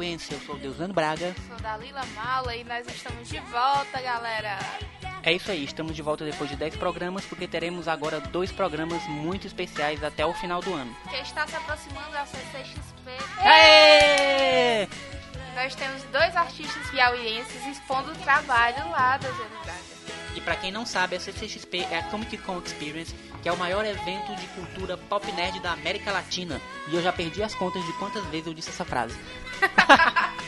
piauiense. Eu sou o Deusano Braga. Sou Dalila Mala e nós estamos de volta, galera. É isso aí, estamos de volta depois de 10 programas, porque teremos agora dois programas muito especiais até o final do ano. Que está se aproximando da CCXP. Aê! Nós temos dois artistas piauienses expondo o trabalho lá da Braga. E pra quem não sabe, a CCXP é a Comic Con Experience, que é o maior evento de cultura pop nerd da América Latina. E eu já perdi as contas de quantas vezes eu disse essa frase.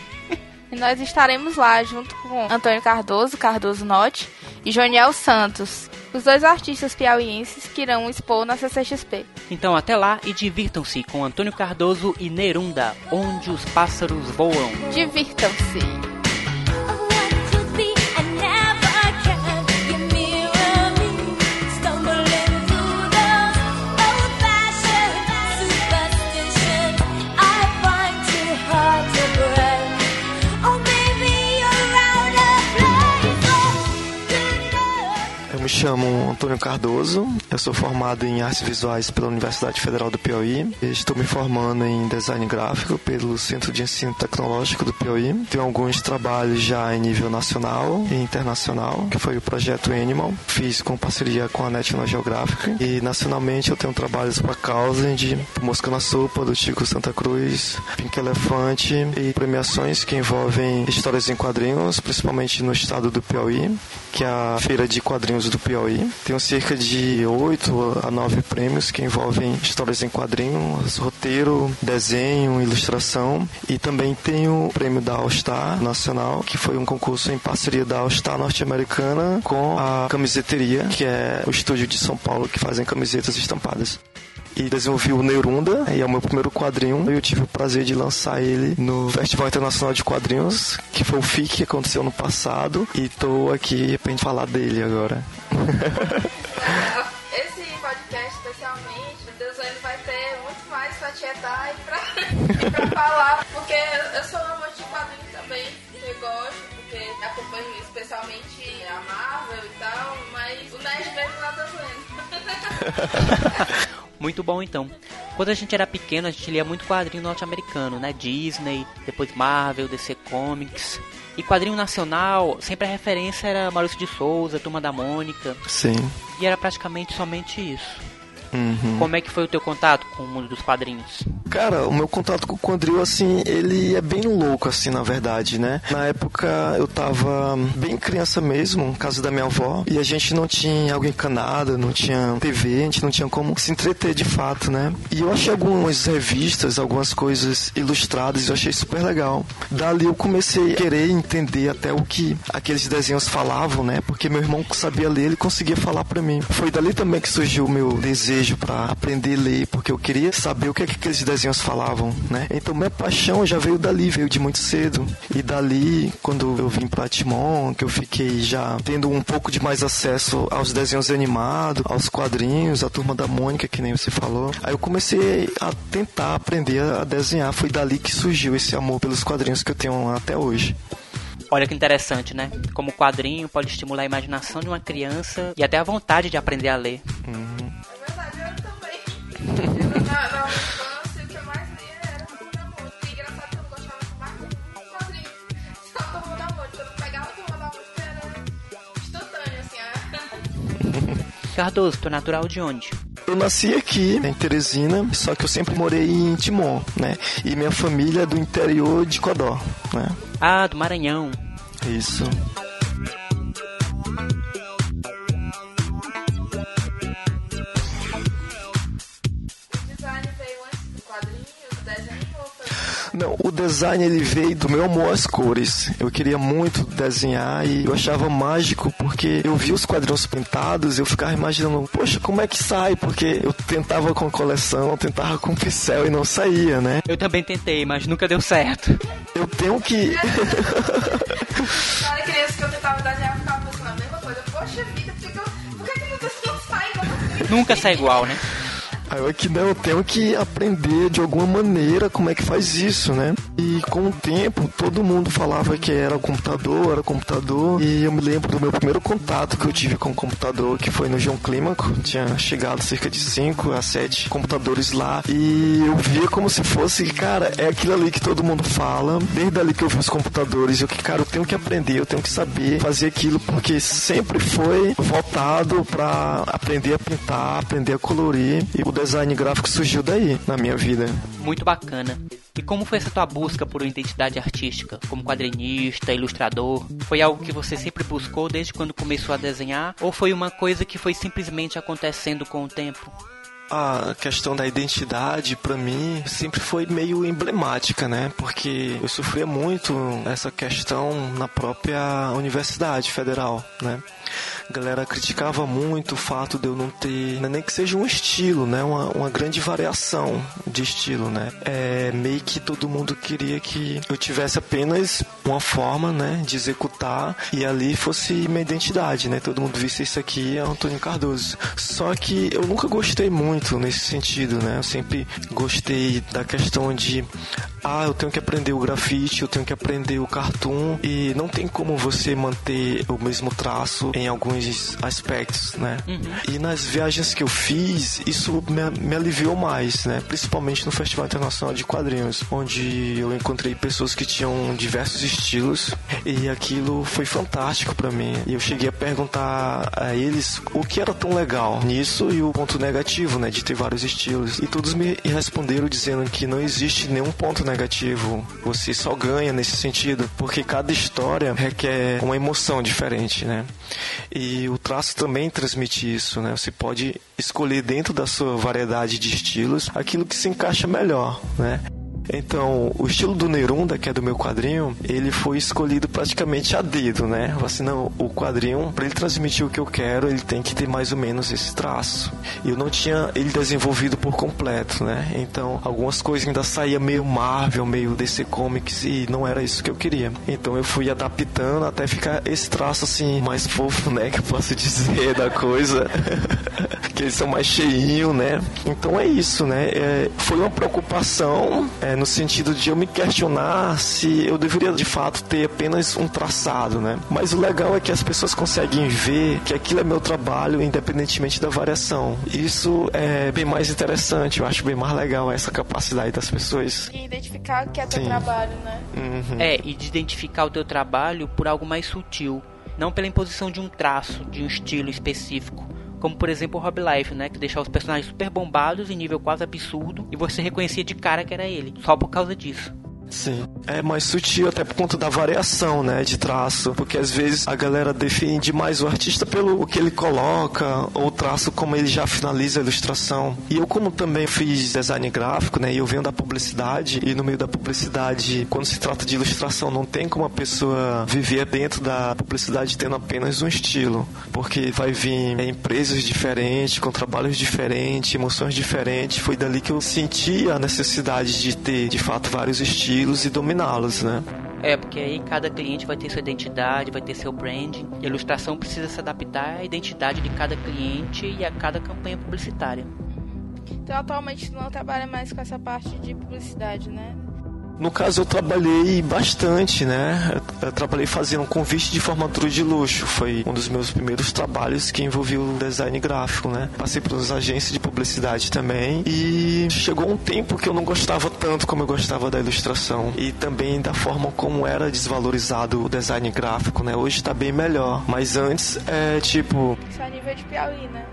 E nós estaremos lá junto com Antônio Cardoso, Cardoso Note e Joniel Santos, os dois artistas piauienses que irão expor na CCXP. Então até lá e divirtam-se com Antônio Cardoso e Nerunda, onde os pássaros voam. Divirtam-se! Chamo Antônio Cardoso, eu sou formado em artes visuais pela Universidade Federal do Piauí. Estou me formando em design gráfico pelo Centro de Ensino Tecnológico do Piauí. Tenho alguns trabalhos já em nível nacional e internacional, que foi o projeto Animal. Fiz com parceria com a National Geographic. E nacionalmente eu tenho trabalhos para de Mosca na Sopa, do Chico Santa Cruz, Pink Elefante e premiações que envolvem histórias em quadrinhos, principalmente no estado do Piauí, que é a Feira de Quadrinhos do Piauí. Tenho cerca de 8 a 9 prêmios que envolvem histórias em quadrinhos, roteiro, desenho, ilustração. E também tenho o prêmio da All Star Nacional, que foi um concurso em parceria da All Star norte-americana com a Camiseteria, que é o estúdio de São Paulo que fazem camisetas estampadas e desenvolvi o Neurunda, e é o meu primeiro quadrinho. Eu tive o prazer de lançar ele no Festival Internacional de Quadrinhos, que foi o FIC que aconteceu no passado, e tô aqui pra gente falar dele agora. Esse podcast, especialmente, o Deus ele vai ter muito mais pra tietar e pra, e pra falar, porque eu sou amante de quadrinhos também, eu gosto, porque acompanho especialmente a Marvel e tal, mas o Nerd mesmo lá tá doendo. Muito bom então. Quando a gente era pequeno, a gente lia muito quadrinho norte-americano, né? Disney, depois Marvel, DC Comics. E quadrinho nacional, sempre a referência era Maurício de Souza, Turma da Mônica. Sim. E era praticamente somente isso. Uhum. Como é que foi o teu contato com o mundo dos quadrinhos? Cara, o meu contato com o quadril, assim, ele é bem louco, assim, na verdade, né? Na época eu tava bem criança mesmo, casa da minha avó, e a gente não tinha água encanada, não tinha TV, a gente não tinha como se entreter de fato, né? E eu achei algumas revistas, algumas coisas ilustradas, eu achei super legal. Dali eu comecei a querer entender até o que aqueles desenhos falavam, né? Porque meu irmão sabia ler, ele conseguia falar para mim. Foi dali também que surgiu o meu desejo para aprender a ler, porque eu queria saber o que, é que aqueles desenhos falavam, né? Então minha paixão já veio dali, veio de muito cedo. E dali, quando eu vim pra Timon, que eu fiquei já tendo um pouco de mais acesso aos desenhos animados, aos quadrinhos, a turma da Mônica, que nem você falou. Aí eu comecei a tentar aprender a desenhar. Foi dali que surgiu esse amor pelos quadrinhos que eu tenho até hoje. Olha que interessante, né? Como o quadrinho pode estimular a imaginação de uma criança e até a vontade de aprender a ler. Uhum. É verdade, eu também. Cardoso, tu é natural de onde? Eu nasci aqui, em Teresina, só que eu sempre morei em Timon, né? E minha família é do interior de Codó, né? Ah, do Maranhão. Isso. Design ele veio do meu amor às cores. Eu queria muito desenhar e eu achava mágico porque eu via os quadrinhos pintados, eu ficava imaginando, poxa, como é que sai? Porque eu tentava com coleção, eu tentava com pincel e não saía, né? Eu também tentei, mas nunca deu certo. Eu tenho que criança que eu tentava desenhar, eu ficava pensando a mesma coisa. Poxa vida, por que, que meu não sai? Nunca sai igual, né? Aí eu que não, eu tenho que aprender de alguma maneira como é que faz isso, né? E com o tempo, todo mundo falava que era computador, era computador. E eu me lembro do meu primeiro contato que eu tive com o computador, que foi no João Clímaco. Tinha chegado cerca de 5 a 7 computadores lá. E eu via como se fosse, cara, é aquilo ali que todo mundo fala. Desde ali que eu vi os computadores, eu que, cara, eu tenho que aprender, eu tenho que saber fazer aquilo, porque sempre foi voltado para aprender a pintar, aprender a colorir. E o design gráfico surgiu daí, na minha vida. Muito bacana. E como foi essa tua busca por uma identidade artística, como quadrinista, ilustrador? Foi algo que você sempre buscou desde quando começou a desenhar? Ou foi uma coisa que foi simplesmente acontecendo com o tempo? A questão da identidade para mim sempre foi meio emblemática, né? Porque eu sofria muito essa questão na própria Universidade Federal, né? A galera criticava muito o fato de eu não ter, né, nem que seja um estilo, né? Uma, uma grande variação de estilo, né? É meio que todo mundo queria que eu tivesse apenas uma forma, né, de executar e ali fosse minha identidade, né? Todo mundo visse isso aqui é Antônio Cardoso. Só que eu nunca gostei muito nesse sentido, né? Eu sempre gostei da questão de ah, eu tenho que aprender o grafite, eu tenho que aprender o cartoon e não tem como você manter o mesmo traço em alguns aspectos, né? Uhum. E nas viagens que eu fiz, isso me, me, aliviou mais, né? Principalmente no Festival Internacional de Quadrinhos, onde eu encontrei pessoas que tinham diversos estilos e aquilo foi fantástico para mim. E eu cheguei a perguntar a eles o que era tão legal nisso e o ponto negativo, né? De ter vários estilos. E todos me responderam dizendo que não existe nenhum ponto negativo você só ganha nesse sentido, porque cada história requer uma emoção diferente, né? E o traço também transmite isso, né? Você pode escolher dentro da sua variedade de estilos aquilo que se encaixa melhor, né? Então, o estilo do Nerunda, que é do meu quadrinho, ele foi escolhido praticamente a dedo, né? Assim, não, o quadrinho, para ele transmitir o que eu quero, ele tem que ter mais ou menos esse traço. Eu não tinha ele desenvolvido por completo, né? Então, algumas coisas ainda saía meio Marvel, meio DC Comics e não era isso que eu queria. Então, eu fui adaptando até ficar esse traço assim mais fofo, né, que eu posso dizer da coisa. que eles são mais cheinho, né? Então é isso, né? É, foi uma preocupação é, no sentido de eu me questionar se eu deveria de fato ter apenas um traçado, né? Mas o legal é que as pessoas conseguem ver que aquilo é meu trabalho independentemente da variação. Isso é bem mais interessante, eu acho bem mais legal essa capacidade das pessoas. E identificar que é teu Sim. trabalho, né? Uhum. É, e de identificar o teu trabalho por algo mais sutil, não pela imposição de um traço, de um estilo específico como por exemplo o Rob Life, né, que deixava os personagens super bombados em nível quase absurdo e você reconhecia de cara que era ele, só por causa disso. Sim. É mais sutil até por conta da variação, né, de traço, porque às vezes a galera defende mais o artista pelo que ele coloca ou o traço como ele já finaliza a ilustração. E eu como também fiz design gráfico, né, e eu venho da publicidade e no meio da publicidade, quando se trata de ilustração, não tem como a pessoa viver dentro da publicidade tendo apenas um estilo, porque vai vir é, empresas diferentes, com trabalhos diferentes, emoções diferentes. Foi dali que eu senti a necessidade de ter, de fato, vários estilos e dominá-los, né? É, porque aí cada cliente vai ter sua identidade, vai ter seu branding. E a ilustração precisa se adaptar à identidade de cada cliente e a cada campanha publicitária. Então, atualmente, não trabalha mais com essa parte de publicidade, né? No caso, eu trabalhei bastante, né? Eu trabalhei fazendo convite de formatura de luxo. Foi um dos meus primeiros trabalhos que envolvia o design gráfico, né? Passei por umas agências de publicidade também. E chegou um tempo que eu não gostava tanto como eu gostava da ilustração. E também da forma como era desvalorizado o design gráfico, né? Hoje tá bem melhor. Mas antes, é tipo... Isso é nível de Piauí, né?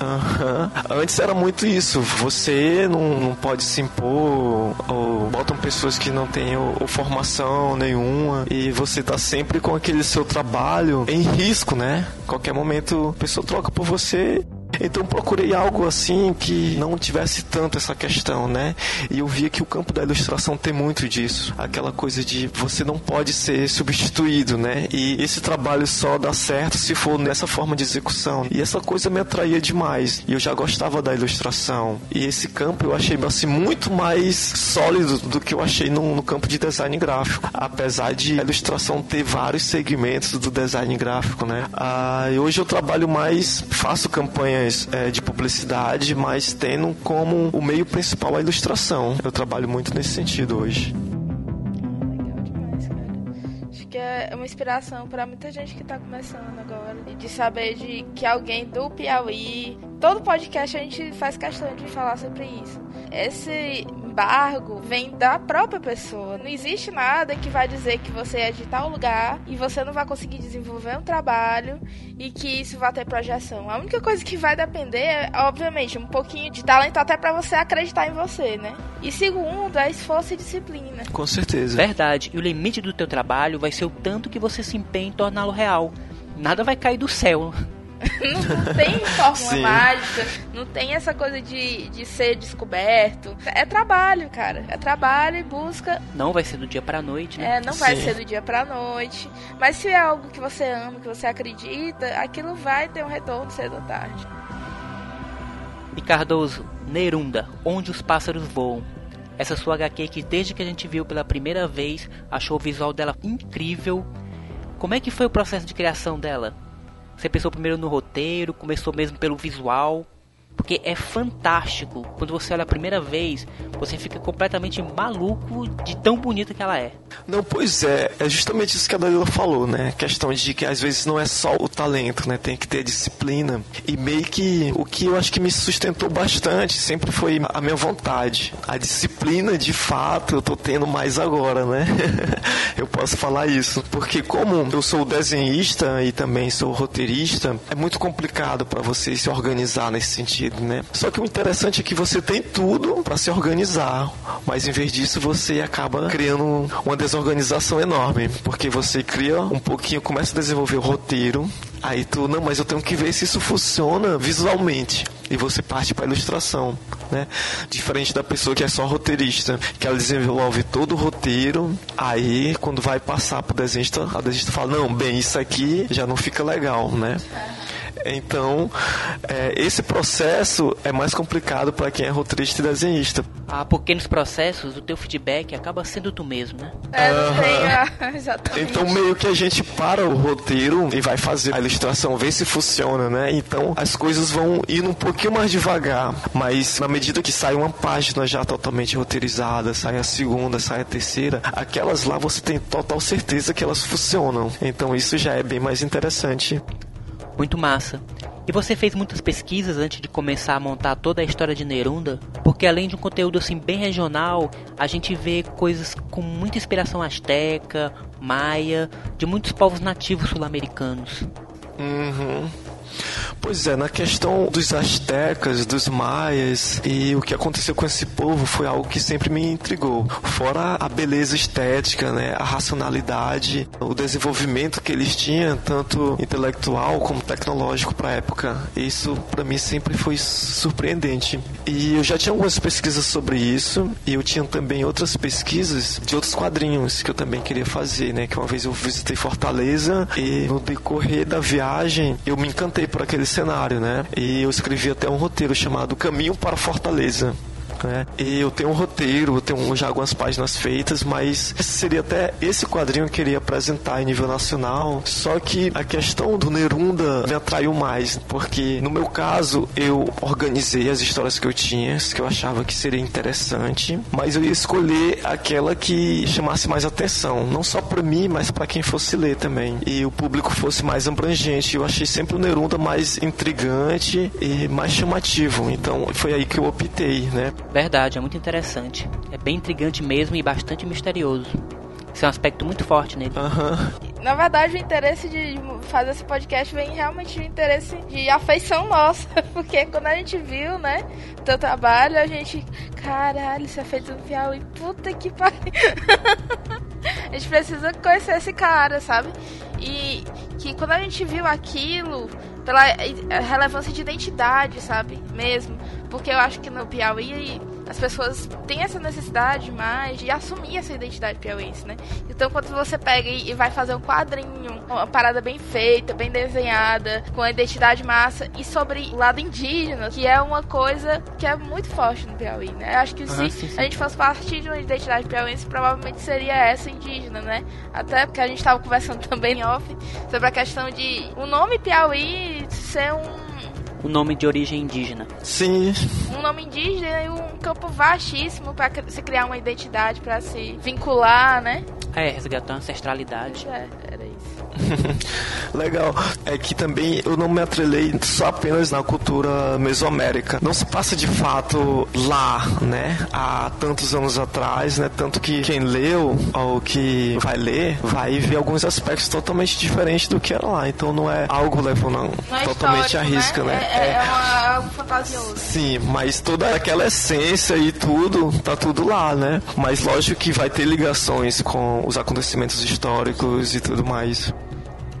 Uhum. Antes era muito isso. Você não, não pode se impor, ou botam pessoas que não têm ou, ou formação nenhuma, e você tá sempre com aquele seu trabalho em risco, né? Qualquer momento a pessoa troca por você então procurei algo assim que não tivesse tanto essa questão, né? E eu via que o campo da ilustração tem muito disso. Aquela coisa de você não pode ser substituído, né? E esse trabalho só dá certo se for nessa forma de execução. E essa coisa me atraía demais. E eu já gostava da ilustração. E esse campo eu achei assim muito mais sólido do que eu achei no, no campo de design gráfico. Apesar de a ilustração ter vários segmentos do design gráfico, né? Ah, hoje eu trabalho mais, faço campanha questões é, de publicidade, mas tendo como o meio principal a ilustração. Eu trabalho muito nesse sentido hoje. Legal demais, cara. Acho que é uma inspiração para muita gente que está começando agora de saber de que alguém do Piauí Todo podcast a gente faz questão de falar sobre isso. Esse embargo vem da própria pessoa. Não existe nada que vai dizer que você é de tal lugar e você não vai conseguir desenvolver um trabalho e que isso vai ter projeção. A única coisa que vai depender é, obviamente, um pouquinho de talento até para você acreditar em você, né? E segundo, é esforço e disciplina. Com certeza. Verdade. E o limite do teu trabalho vai ser o tanto que você se empenha em torná-lo real. Nada vai cair do céu. não, tem fórmula Sim. mágica, não tem essa coisa de, de ser descoberto. É trabalho, cara. É trabalho e busca. Não vai ser do dia pra noite, né? É, não vai ser do dia pra noite. Mas se é algo que você ama, que você acredita, aquilo vai ter um retorno cedo ou tarde. E Cardoso, Nerunda, Onde os Pássaros Voam. Essa sua HQ que desde que a gente viu pela primeira vez, achou o visual dela incrível. Como é que foi o processo de criação dela? Você pensou primeiro no roteiro, começou mesmo pelo visual? Porque é fantástico. Quando você olha a primeira vez, você fica completamente maluco de tão bonita que ela é. Não, pois é. É justamente isso que a Dalila falou, né? A questão de que às vezes não é só o talento, né? Tem que ter disciplina. E meio que o que eu acho que me sustentou bastante sempre foi a minha vontade. A disciplina, de fato, eu tô tendo mais agora, né? eu posso falar isso. Porque como eu sou desenhista e também sou roteirista, é muito complicado para você se organizar nesse sentido né? Só que o interessante é que você tem tudo para se organizar, mas em vez disso você acaba criando uma desorganização enorme, porque você cria um pouquinho, começa a desenvolver o roteiro, aí tu, não, mas eu tenho que ver se isso funciona visualmente e você parte para ilustração, né? Diferente da pessoa que é só roteirista, que ela desenvolve todo o roteiro, aí quando vai passar para o desenhista, a desenhista fala, não, bem, isso aqui já não fica legal, né? Então, é, esse processo é mais complicado para quem é roteirista e desenhista. Ah, porque nos processos o teu feedback acaba sendo tu mesmo, né? É, não tem, exatamente. Então, meio que a gente para o roteiro e vai fazer a ilustração, ver se funciona, né? Então, as coisas vão indo um pouquinho mais devagar, mas na medida que sai uma página já totalmente roteirizada, sai a segunda, sai a terceira, aquelas lá você tem total certeza que elas funcionam. Então, isso já é bem mais interessante. Muito massa. E você fez muitas pesquisas antes de começar a montar toda a história de Nerunda? Porque além de um conteúdo assim bem regional, a gente vê coisas com muita inspiração asteca, maia, de muitos povos nativos sul-americanos. Uhum. Pois é, na questão dos astecas, dos maias e o que aconteceu com esse povo foi algo que sempre me intrigou. Fora a beleza estética, né, a racionalidade, o desenvolvimento que eles tinham, tanto intelectual como tecnológico para a época. Isso para mim sempre foi surpreendente. E eu já tinha algumas pesquisas sobre isso e eu tinha também outras pesquisas de outros quadrinhos que eu também queria fazer, né, que uma vez eu visitei Fortaleza e no decorrer da viagem eu me encantei por aquele cenário, né? E eu escrevi até um roteiro chamado Caminho para Fortaleza né? E eu tenho um roteiro, eu tenho já algumas páginas feitas, mas seria até esse quadrinho que eu queria apresentar em nível nacional. Só que a questão do Nerunda me atraiu mais, porque no meu caso eu organizei as histórias que eu tinha, que eu achava que seria interessante, mas eu ia escolher aquela que chamasse mais atenção, não só para mim, mas para quem fosse ler também. E o público fosse mais abrangente. Eu achei sempre o Nerunda mais intrigante e mais chamativo. Então foi aí que eu optei, né? Verdade, é muito interessante. É bem intrigante mesmo e bastante misterioso. Isso é um aspecto muito forte nele. Uhum. Na verdade, o interesse de fazer esse podcast vem realmente de interesse de afeição nossa. Porque quando a gente viu, né, teu trabalho, a gente. Caralho, isso é feito no Piauí. Puta que pariu. a gente precisa conhecer esse cara, sabe? E que quando a gente viu aquilo, pela relevância de identidade, sabe? Mesmo. Porque eu acho que no Piauí as pessoas têm essa necessidade mais de assumir essa identidade piauiense, né? Então, quando você pega e vai fazer um quadrinho, uma parada bem feita, bem desenhada, com a identidade massa, e sobre o lado indígena, que é uma coisa que é muito forte no Piauí, né? Eu acho que se sim, sim. a gente fosse partir de uma identidade piauiense, provavelmente seria essa indígena, né? Até porque a gente estava conversando também em off sobre a questão de o nome Piauí ser um um nome de origem indígena. Sim. Um nome indígena e um campo vastíssimo para se criar uma identidade, para se vincular, né? É, resgatar a ancestralidade. É, era isso. Legal. É que também eu não me atrelei só apenas na cultura mesomérica. Não se passa de fato lá, né? Há tantos anos atrás, né? Tanto que quem leu ou que vai ler vai ver alguns aspectos totalmente diferentes do que era lá. Então não é algo levando não, é totalmente histórico, arrisca, né? É, é uma- algo fantasioso. Sim, mas toda aquela essência e tudo, tá tudo lá, né? Mas lógico que vai ter ligações com os acontecimentos históricos e tudo mais.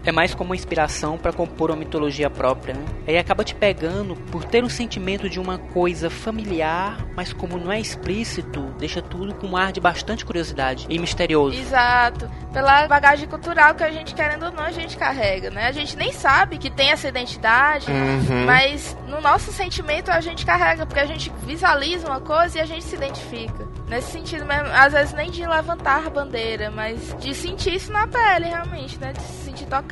É mais como uma inspiração para compor uma mitologia própria, né? Aí acaba te pegando por ter um sentimento de uma coisa familiar, mas como não é explícito, deixa tudo com um ar de bastante curiosidade e misterioso. Exato. Pela bagagem cultural que a gente, querendo ou não, a gente carrega, né? A gente nem sabe que tem essa identidade, Uhum. mas no nosso sentimento a gente carrega, porque a gente visualiza uma coisa e a gente se identifica. Nesse sentido mesmo, às vezes nem de levantar a bandeira, mas de sentir isso na pele, realmente, né? De se sentir tocado.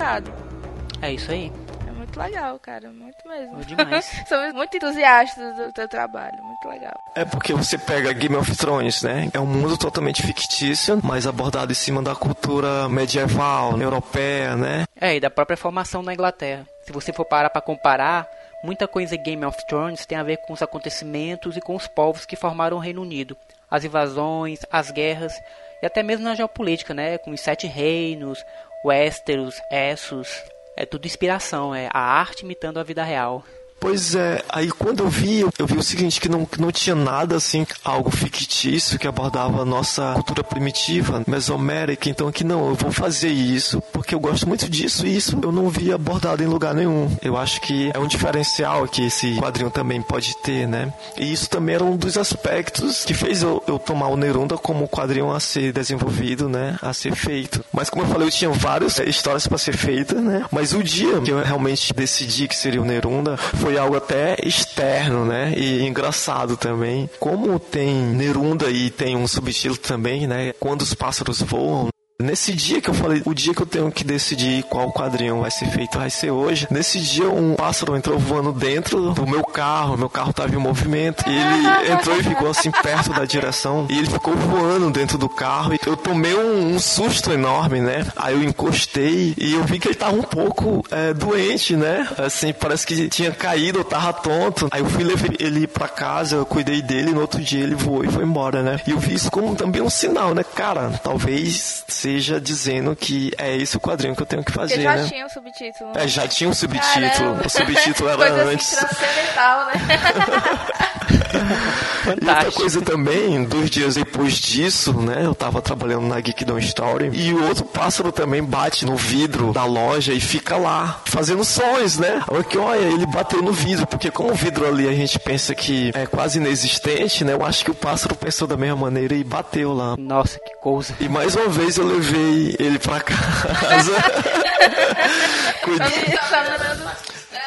É isso aí. É muito legal, cara, muito mesmo. Bom demais. Somos muito entusiastas do teu trabalho, muito legal. É porque você pega Game of Thrones, né? É um mundo totalmente fictício, mas abordado em cima da cultura medieval, europeia, né? É, e da própria formação na Inglaterra. Se você for parar para comparar, muita coisa em Game of Thrones tem a ver com os acontecimentos e com os povos que formaram o Reino Unido. As invasões, as guerras e até mesmo na geopolítica, né? Com os Sete Reinos, Westeros, Essos. É tudo inspiração, é a arte imitando a vida real. Pois é, aí quando eu vi, eu vi o seguinte, que não, que não tinha nada assim, algo fictício que abordava a nossa cultura primitiva, mesomérica, então que não, eu vou fazer isso, porque eu gosto muito disso e isso eu não vi abordado em lugar nenhum. Eu acho que é um diferencial que esse quadrinho também pode ter, né? E isso também era um dos aspectos que fez eu, eu tomar o Nerunda como quadrinho a ser desenvolvido, né? A ser feito. Mas como eu falei, eu tinha várias histórias para ser feitas, né? Mas o dia que eu realmente decidi que seria o Nerunda foi algo até externo, né? E engraçado também. Como tem Nerunda e tem um subtítulo também, né? Quando os pássaros voam. Nesse dia que eu falei, o dia que eu tenho que decidir qual quadrinho vai ser feito vai ser hoje. Nesse dia um pássaro entrou voando dentro do meu carro, meu carro tava em movimento. E ele entrou e ficou assim perto da direção. E ele ficou voando dentro do carro. E eu tomei um, um susto enorme, né? Aí eu encostei e eu vi que ele tava um pouco é, doente, né? Assim, parece que tinha caído, eu tava tonto. Aí eu fui levar ele pra casa, eu cuidei dele, no outro dia ele voou e foi embora, né? E eu vi isso como também um sinal, né? Cara, talvez seja dizendo que é esse o quadrinho que eu tenho que fazer, Porque já né? tinha um subtítulo. É, já tinha um subtítulo. Caramba. O subtítulo era Coisa antes. Assim, transcendental, né? E outra Fantástico. coisa também, dois dias depois disso, né? Eu tava trabalhando na Geekdom Story e o outro pássaro também bate no vidro da loja e fica lá, fazendo sons, né? Olha que olha, ele bateu no vidro, porque como o vidro ali a gente pensa que é quase inexistente, né? Eu acho que o pássaro pensou da mesma maneira e bateu lá. Nossa, que coisa. E mais uma vez eu levei ele pra casa. Cuidei-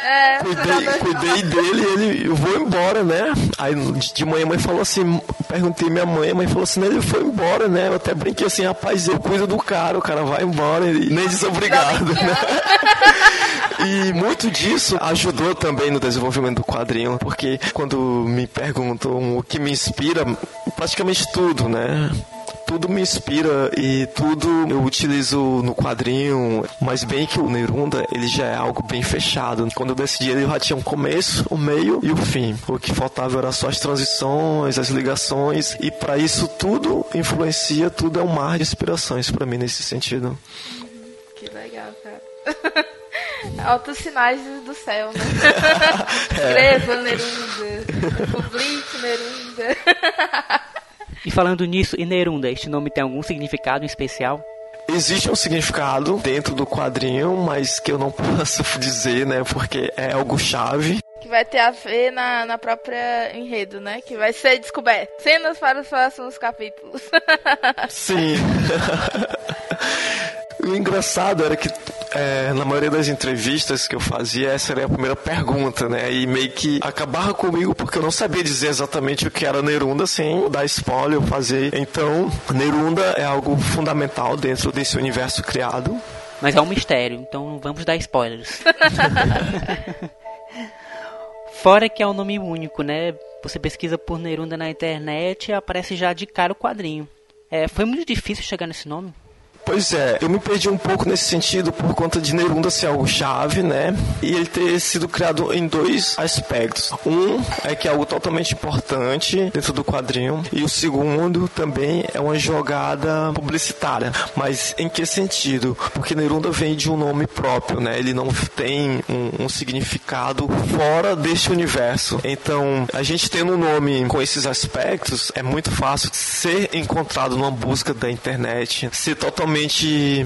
É, Cuidei, cuidei dele e ele, eu vou embora, né? Aí de manhã a mãe falou assim, perguntei minha mãe, a mãe falou assim, ele foi embora, né? Eu até brinquei assim, rapaz, eu cuido do cara, o cara vai embora e nem disse obrigado, né? E muito disso ajudou também no desenvolvimento do quadrinho, porque quando me perguntam o que me inspira, praticamente tudo, né? Tudo me inspira e tudo eu utilizo no quadrinho, mas bem que o Nerunda ele já é algo bem fechado. Quando eu decidi ele já tinha um começo, um meio e o fim. O que faltava era só as transições, as ligações e para isso tudo influencia, tudo é um mar de inspirações para mim nesse sentido. Que legal, cara. Altos sinais do céu, né? Escreva, Nerunda. Publique, Nerunda. E falando nisso, e Nerunda, este nome tem algum significado em especial? Existe um significado dentro do quadrinho, mas que eu não posso dizer, né? Porque é algo chave. Que vai ter a ver na, na própria enredo, né? Que vai ser descoberto. Cenas para os próximos capítulos. Sim. o engraçado era que é, na maioria das entrevistas que eu fazia, essa era a primeira pergunta, né? E meio que acabava comigo porque eu não sabia dizer exatamente o que era Nerunda sem dar spoiler ou fazer. Então, Nerunda é algo fundamental dentro desse universo criado. Mas é um mistério, então não vamos dar spoilers. Fora que é um nome único, né? Você pesquisa por Nerunda na internet e aparece já de cara o quadrinho. É, foi muito difícil chegar nesse nome? Pois é, eu me perdi um pouco nesse sentido por conta de Nerunda ser algo chave, né? E ele ter sido criado em dois aspectos. Um é que é algo totalmente importante dentro do quadrinho, e o segundo também é uma jogada publicitária. Mas em que sentido? Porque Nerunda vem de um nome próprio, né? Ele não tem um, um significado fora deste universo. Então, a gente tendo um nome com esses aspectos, é muito fácil ser encontrado numa busca da internet, ser totalmente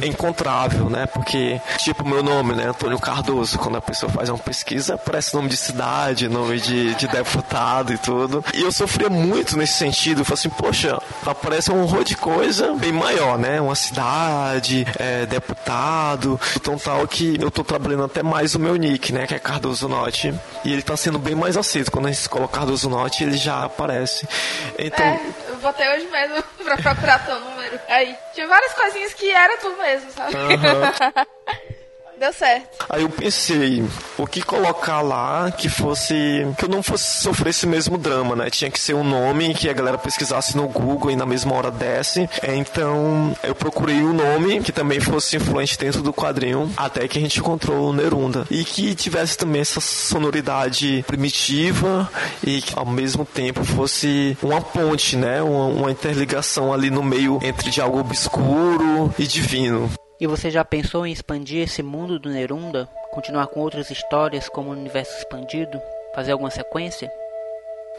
encontrável, né? Porque, tipo, meu nome, né? Antônio Cardoso, quando a pessoa faz uma pesquisa, aparece nome de cidade, nome de, de deputado e tudo. E eu sofria muito nesse sentido. Eu falei assim, poxa, aparece um horror de coisa bem maior, né? Uma cidade, é, deputado, então tal que eu tô trabalhando até mais o meu nick, né? Que é Cardoso Note. E ele tá sendo bem mais aceito. Quando a gente coloca Cardoso Note, ele já aparece. Então. É, eu botei hoje mesmo pra procurar teu número. Aí, tinha várias coisinhas que era tu mesmo, sabe? Uhum. Deu certo. Aí eu pensei, o que colocar lá que fosse. que eu não fosse sofrer esse mesmo drama, né? Tinha que ser um nome que a galera pesquisasse no Google e na mesma hora desce. Então eu procurei um nome que também fosse influente dentro do quadrinho, até que a gente encontrou o Nerunda. E que tivesse também essa sonoridade primitiva e que ao mesmo tempo fosse uma ponte, né? Uma, uma interligação ali no meio entre de algo obscuro e divino. E você já pensou em expandir esse mundo do Nerunda? Continuar com outras histórias como o universo expandido? Fazer alguma sequência?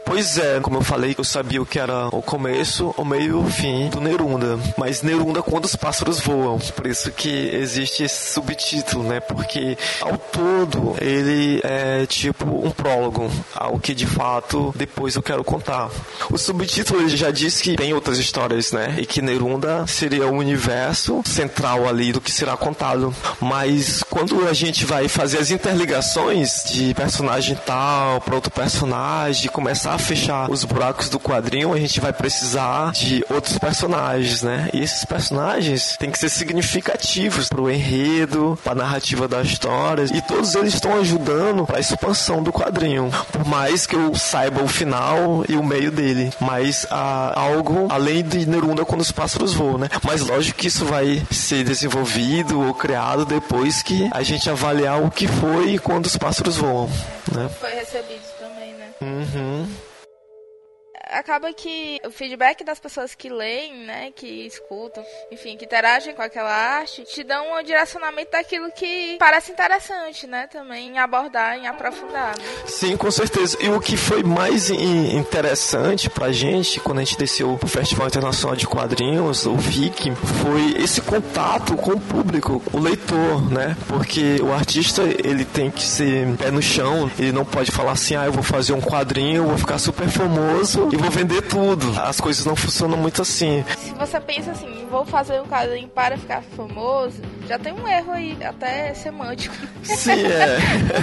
Pois é, como eu falei, eu sabia o que era o começo, o meio e o fim do Nerunda. Mas Nerunda quando os pássaros voam. Por isso que existe esse subtítulo, né? Porque ao todo ele é tipo um prólogo ao que de fato depois eu quero contar. O subtítulo já diz que tem outras histórias, né? E que Nerunda seria o universo central ali do que será contado. Mas quando a gente vai fazer as interligações de personagem tal para outro personagem, começar a fechar os buracos do quadrinho, a gente vai precisar de outros personagens, né? E esses personagens têm que ser significativos pro enredo, pra narrativa da história, e todos eles estão ajudando para a expansão do quadrinho. Por mais que eu saiba o final e o meio dele, mas há algo além de Nerunda quando os pássaros voam, né? Mas lógico que isso vai ser desenvolvido ou criado depois que a gente avaliar o que foi quando os pássaros voam, né? Foi recebido também, né? Uhum acaba que o feedback das pessoas que leem, né, que escutam, enfim, que interagem com aquela arte, te dão um direcionamento daquilo que parece interessante, né, também em abordar, em aprofundar. Né? Sim, com certeza. E o que foi mais interessante pra gente quando a gente desceu pro Festival Internacional de Quadrinhos, o FIC, foi esse contato com o público, o leitor, né? Porque o artista, ele tem que ser pé no chão, ele não pode falar assim, ah, eu vou fazer um quadrinho, eu vou ficar super famoso e vou vender tudo. As coisas não funcionam muito assim. Se você pensa assim, vou fazer um quadrinho para ficar famoso, já tem um erro aí, até semântico. Sim, é.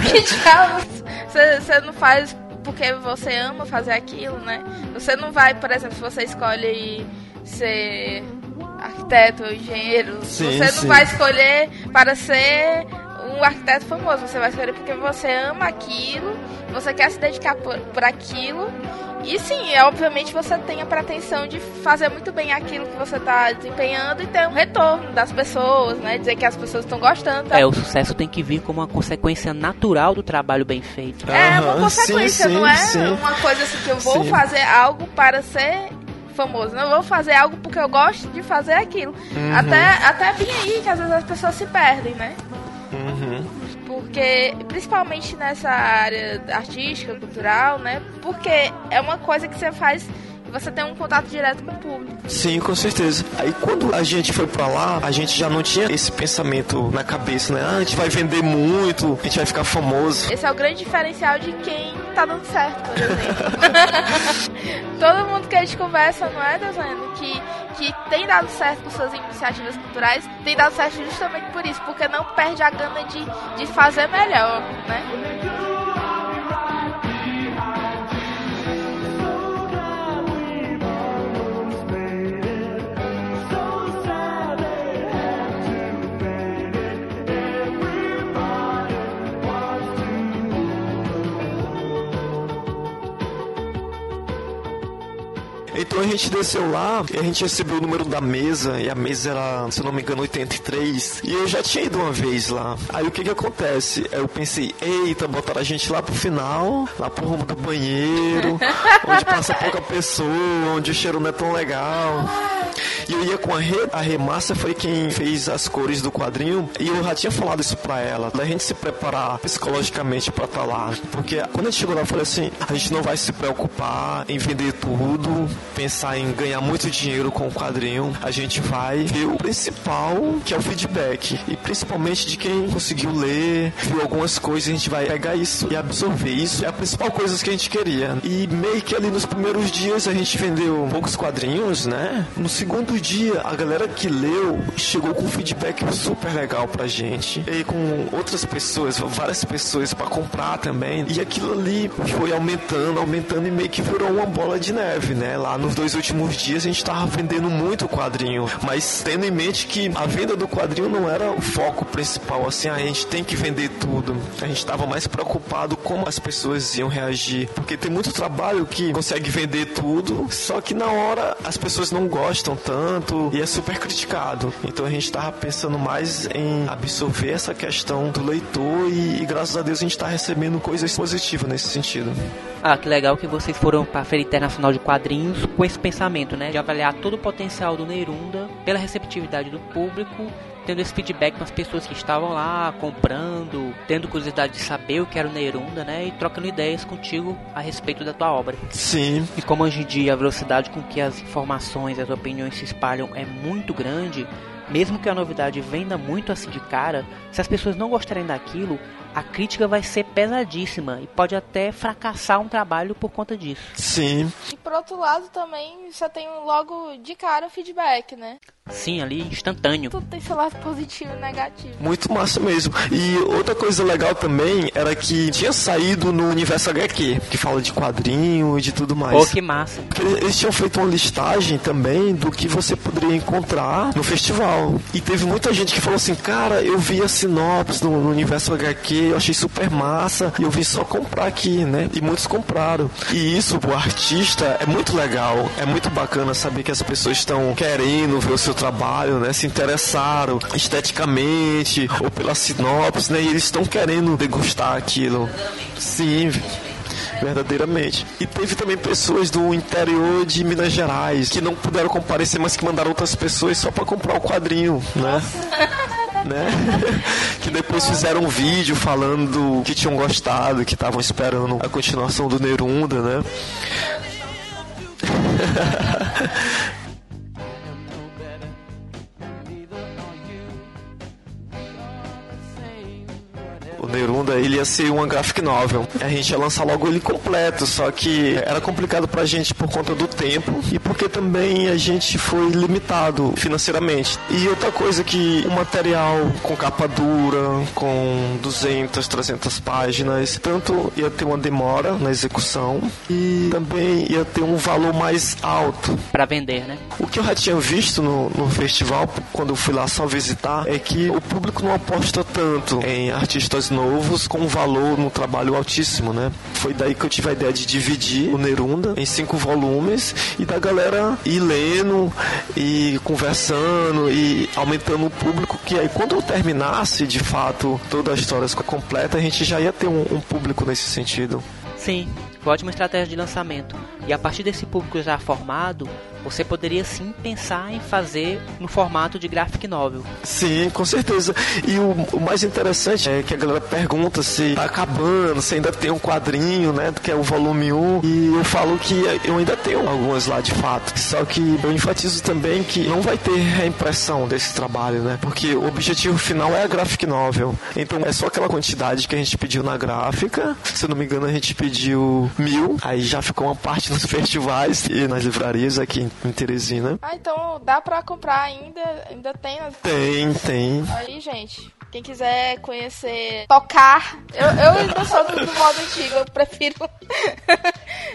que diabos? Você não faz porque você ama fazer aquilo, né? Você não vai, por exemplo, se você escolhe ser arquiteto ou engenheiro, sim, você não sim. vai escolher para ser um arquiteto famoso, você vai escolher porque você ama aquilo, você quer se dedicar por, por aquilo e sim, é, obviamente você tem a pretensão de fazer muito bem aquilo que você está desempenhando e ter um retorno das pessoas, né? Dizer que as pessoas estão gostando. Tá? É, o sucesso tem que vir como uma consequência natural do trabalho bem feito. É, uma consequência, sim, sim, não é sim. uma coisa assim que eu vou fazer algo para ser famoso. Não vou fazer algo porque eu gosto de fazer aquilo. Uhum. Até, até bem aí que às vezes as pessoas se perdem, né? Uhum porque principalmente nessa área artística, cultural, né? Porque é uma coisa que você faz você tem um contato direto com o público. Sim, com certeza. Aí quando a gente foi para lá, a gente já não tinha esse pensamento na cabeça, né? Ah, a gente vai vender muito, a gente vai ficar famoso. Esse é o grande diferencial de quem tá dando certo, por exemplo. Todo mundo que a gente conversa, não é, Dezano? Que que tem dado certo com suas iniciativas culturais, tem dado certo justamente por isso, porque não perde a gana de, de fazer melhor, né? A gente desceu lá e a gente recebeu o número da mesa, e a mesa era, se não me engano, 83. E eu já tinha ido uma vez lá. Aí o que que acontece? Eu pensei, eita, botaram a gente lá pro final, lá pro rumo do banheiro, onde passa pouca pessoa, onde o cheiro não é tão legal. E eu ia com a Rê, a Rê Márcia foi quem fez as cores do quadrinho, e eu já tinha falado isso pra ela, da gente se preparar psicologicamente pra estar tá lá. Porque quando a gente chegou lá, eu falei assim: a gente não vai se preocupar em vender tudo, pensar em ganhar muito dinheiro com o quadrinho, a gente vai ver o principal, que é o feedback, e principalmente de quem conseguiu ler, viu algumas coisas, a gente vai pegar isso e absorver isso. É a principal coisa que a gente queria. E meio que ali nos primeiros dias a gente vendeu poucos quadrinhos, né? No segundo dia, a galera que leu chegou com um feedback super legal pra gente. E com outras pessoas, várias pessoas para comprar também. E aquilo ali foi aumentando, aumentando e meio que virou uma bola de neve, né? Lá nos dois últimos dias a gente tava vendendo muito quadrinho, mas tendo em mente que a venda do quadrinho não era o foco principal, assim, a gente tem que vender tudo. A gente tava mais preocupado como as pessoas iam reagir, porque tem muito trabalho que consegue vender tudo, só que na hora as pessoas não gostam tanto e é super criticado. Então a gente tava pensando mais em absorver essa questão do leitor e, e graças a Deus a gente tá recebendo coisas positivas nesse sentido. Ah, que legal que vocês foram para a Feira Internacional de Quadrinhos com esse pensamento, né? De avaliar todo o potencial do Neirunda pela receptividade do público, tendo esse feedback com as pessoas que estavam lá, comprando, tendo curiosidade de saber o que era o Neirunda, né? E trocando ideias contigo a respeito da tua obra. Sim. E como hoje em dia a velocidade com que as informações, as opiniões se espalham é muito grande, mesmo que a novidade venda muito assim de cara, se as pessoas não gostarem daquilo, a crítica vai ser pesadíssima e pode até fracassar um trabalho por conta disso. Sim. E por outro lado também você tem logo de cara o feedback, né? Sim, ali instantâneo. Tudo tem seu lado positivo e negativo. Muito massa mesmo. E outra coisa legal também era que tinha saído no universo HQ, que fala de quadrinho e de tudo mais. Pô, que massa. Porque eles tinham feito uma listagem também do que você poderia encontrar no festival. E teve muita gente que falou assim, cara, eu vi a sinopse no, no universo HQ, eu achei super massa e eu vim só comprar aqui, né? E muitos compraram. E isso, o artista, é muito legal. É muito bacana saber que as pessoas estão querendo ver o seu trabalho, né? Se interessaram esteticamente ou pela sinopse, né? E eles estão querendo degustar aquilo. Sim, verdadeiramente. E teve também pessoas do interior de Minas Gerais que não puderam comparecer, mas que mandaram outras pessoas só para comprar o quadrinho, né? né? que depois fizeram um vídeo falando que tinham gostado, que estavam esperando a continuação do Nerunda, né? ele ia ser uma graphic novel. A gente ia lançar logo ele completo, só que era complicado pra gente por conta do tempo e porque também a gente foi limitado financeiramente. E outra coisa que o material com capa dura, com 200, 300 páginas, tanto ia ter uma demora na execução e também ia ter um valor mais alto para vender, né? O que eu já tinha visto no, no festival quando eu fui lá só visitar é que o público não aposta tanto em artistas novos com valor no trabalho altíssimo, né? Foi daí que eu tive a ideia de dividir o Nerunda em cinco volumes e da galera ir lendo e conversando e aumentando o público, que aí quando eu terminasse de fato toda a história completa, a gente já ia ter um, um público nesse sentido. Sim, ótima estratégia de lançamento. E a partir desse público já formado, você poderia sim pensar em fazer no formato de graphic novel. Sim, com certeza. E o, o mais interessante é que a galera pergunta se tá acabando, se ainda tem um quadrinho, né, que é o volume 1. E eu falo que eu ainda tenho algumas lá de fato. Só que eu enfatizo também que não vai ter reimpressão desse trabalho, né? Porque o objetivo final é a graphic novel. Então é só aquela quantidade que a gente pediu na gráfica. Se eu não me engano, a gente pediu mil. Aí já ficou uma parte nos festivais e nas livrarias aqui em Teresina. Ah, então dá pra comprar ainda? Ainda tem? Nas... Tem, tem. Aí, gente, quem quiser conhecer, tocar, eu, eu ainda sou do, do modo antigo, eu prefiro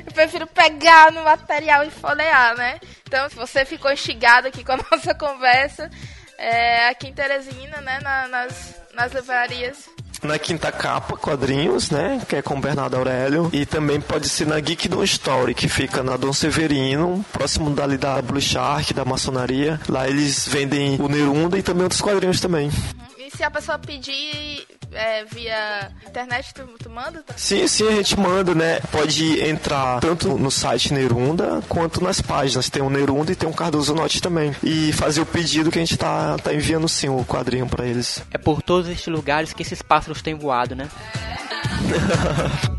eu prefiro pegar no material e folhear, né? Então, se você ficou instigado aqui com a nossa conversa, é, aqui em Teresina, né, na, nas, nas livrarias, na Quinta Capa Quadrinhos, né? Que é com Bernardo Aurélio. E também pode ser na Geek Don Story, que fica na Dom Severino, próximo dali da Blue Shark, da maçonaria. Lá eles vendem o Nerunda e também outros quadrinhos também. Se a pessoa pedir é, via internet, tu, tu manda? Sim, sim, a gente manda, né? Pode entrar tanto no site Nerunda quanto nas páginas. Tem o Nerunda e tem o Cardoso Note também. E fazer o pedido que a gente tá, tá enviando sim o quadrinho para eles. É por todos estes lugares que esses pássaros têm voado, né? E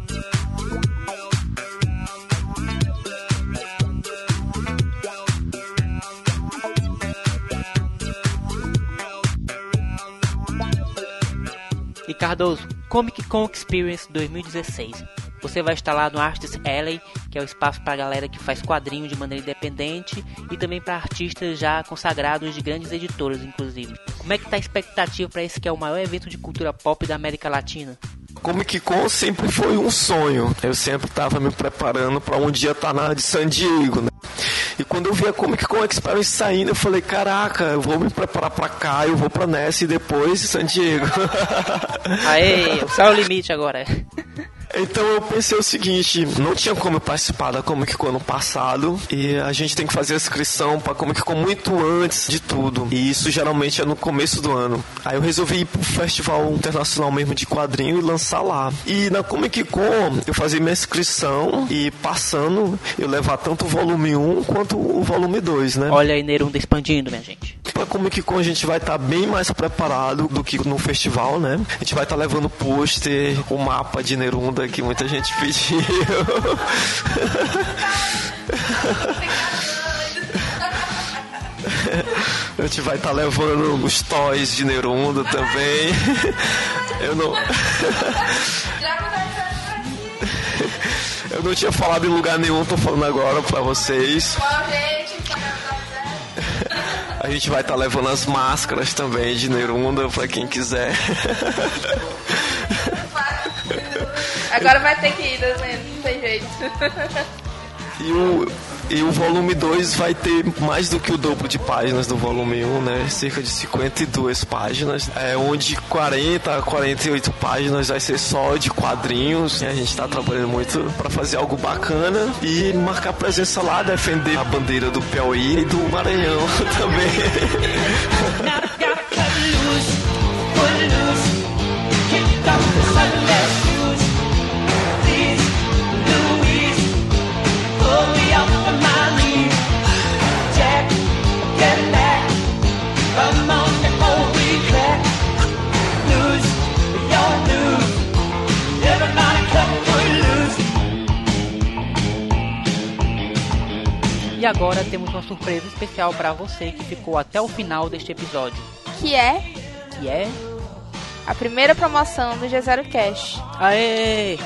Cardoso, Comic Con Experience 2016. Você vai estar lá no Artists Alley, que é o espaço para a galera que faz quadrinho de maneira independente e também para artistas já consagrados de grandes editoras, inclusive. Como é que tá a expectativa para esse que é o maior evento de cultura pop da América Latina? Comic Con sempre foi um sonho. Eu sempre estava me preparando para um dia estar tá na de San Diego, né? E quando eu vi a Comic Con Experience saindo, eu falei, caraca, eu vou me preparar para cá, eu vou para Nessa e depois San Diego. Aê, o céu é o limite agora. Então eu pensei o seguinte, não tinha como eu participar da Comic Con ano passado e a gente tem que fazer a inscrição para Comic Con muito antes de tudo. E isso geralmente é no começo do ano. Aí eu resolvi ir pro Festival Internacional mesmo de quadrinho e lançar lá. E na Comic Con eu fazia minha inscrição e passando eu levar tanto o volume 1 quanto o volume 2, né? Olha aí Nerunda expandindo, minha gente. Pra Comic Con a gente vai estar tá bem mais preparado do que no festival, né? A gente vai estar tá levando pôster, o mapa de Nerunda que muita gente pediu. A gente vai estar tá levando os toys de Nerunda também. Eu não. Eu não tinha falado em lugar nenhum, tô falando agora pra vocês. A gente vai estar tá levando as máscaras também de Nerunda pra quem quiser. Agora vai ter que ir, não tem jeito. E o, e o volume 2 vai ter mais do que o dobro de páginas do volume 1, um, né? Cerca de 52 páginas. É, onde 40 a 48 páginas vai ser só de quadrinhos. E a gente está trabalhando muito para fazer algo bacana e marcar presença lá, defender a bandeira do Piauí e do Maranhão também. E agora temos uma surpresa especial para você que ficou até o final deste episódio. Que é? Que é? A primeira promoção do G0 Cash. Aê!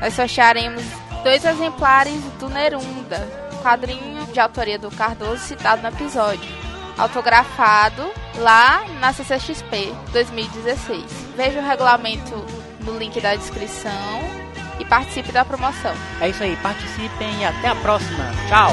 Nós sortearemos dois exemplares do Nerunda, quadrinho de autoria do Cardoso citado no episódio, autografado lá na CCXP 2016. Veja o regulamento no link da descrição e participe da promoção. É isso aí, participem e até a próxima. Tchau!